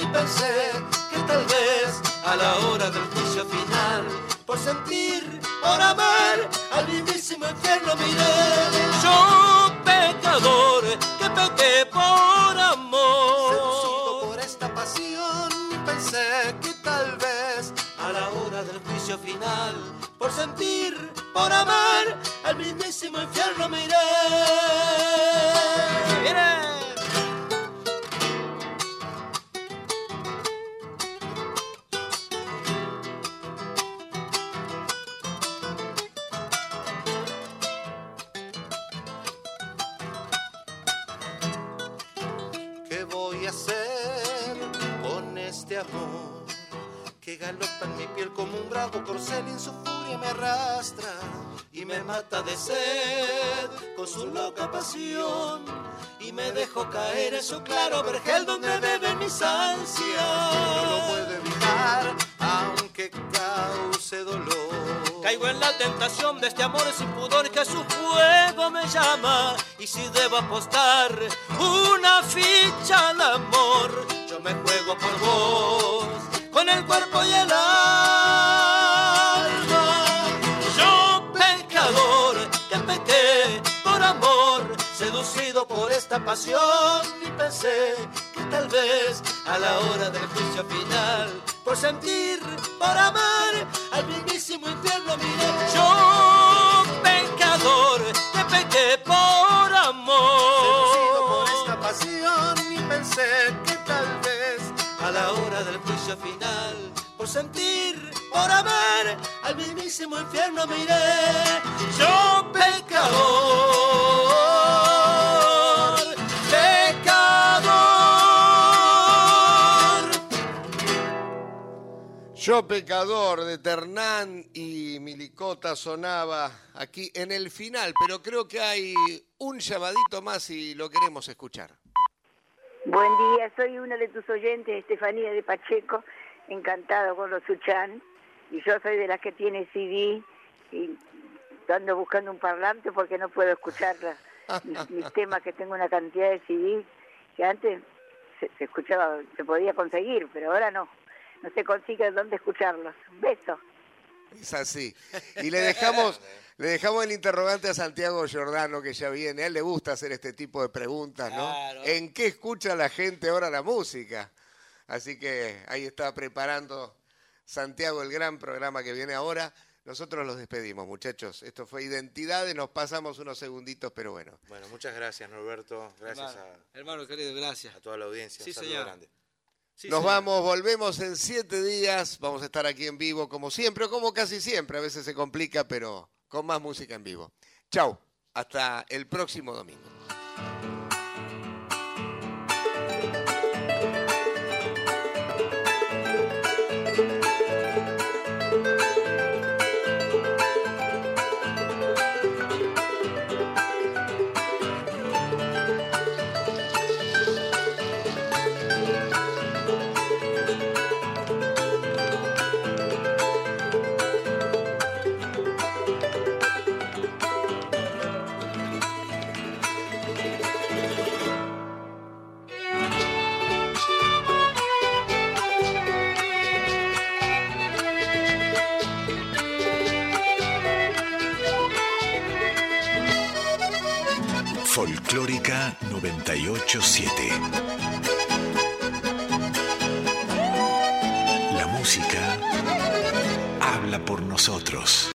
y pensé que tal vez a la hora del juicio final, por sentir, por amar, al mismísimo infierno miré. Yo pecador que pequé por amor, Seducido por esta pasión y pensé que tal vez a la hora del juicio final, por sentir, por amar, al mismísimo infierno me iré. De sed con su loca pasión y me dejo caer en su claro vergel donde beben mis ansias. No lo puedo evitar aunque cause dolor. Caigo en la tentación de este amor sin pudor que a su fuego me llama y si debo apostar una ficha al amor, yo me juego por vos con el cuerpo y el alma. Amor, seducido por esta pasión y pensé que tal vez a la hora del juicio final, por sentir, por amar, al mismísimo infierno miré. Yo pecador que pequé por amor, Seducido por esta pasión y pensé que tal vez a la hora del juicio final, por sentir, por amar, al mismísimo infierno me iré. Yo pecador, Yo pecador de Ternán y Milicota sonaba aquí en el final, pero creo que hay un llamadito más y lo queremos escuchar. Buen día, soy una de tus oyentes, Estefanía de Pacheco, encantado con los Suchan. Y yo soy de las que tiene CD y ando buscando un parlante porque no puedo escuchar mis temas, que tengo una cantidad de CD que antes se, se escuchaba, se podía conseguir, pero ahora no. No se consigue dónde escucharlos. Un beso. Es así. Y le dejamos, le dejamos el interrogante a Santiago Giordano, que ya viene. A él le gusta hacer este tipo de preguntas, ¿no? Claro. ¿En qué escucha la gente ahora la música? Así que ahí está preparando Santiago el gran programa que viene ahora. Nosotros los despedimos, muchachos. Esto fue Identidades, nos pasamos unos segunditos, pero bueno. Bueno, muchas gracias, Norberto. Gracias hermano, a, hermano querido, gracias. a toda la audiencia. Sí, Un saludo señor. grande. Sí, Nos señor. vamos, volvemos en siete días. Vamos a estar aquí en vivo como siempre, o como casi siempre. A veces se complica, pero con más música en vivo. Chau, hasta el próximo domingo. 987. La música habla por nosotros.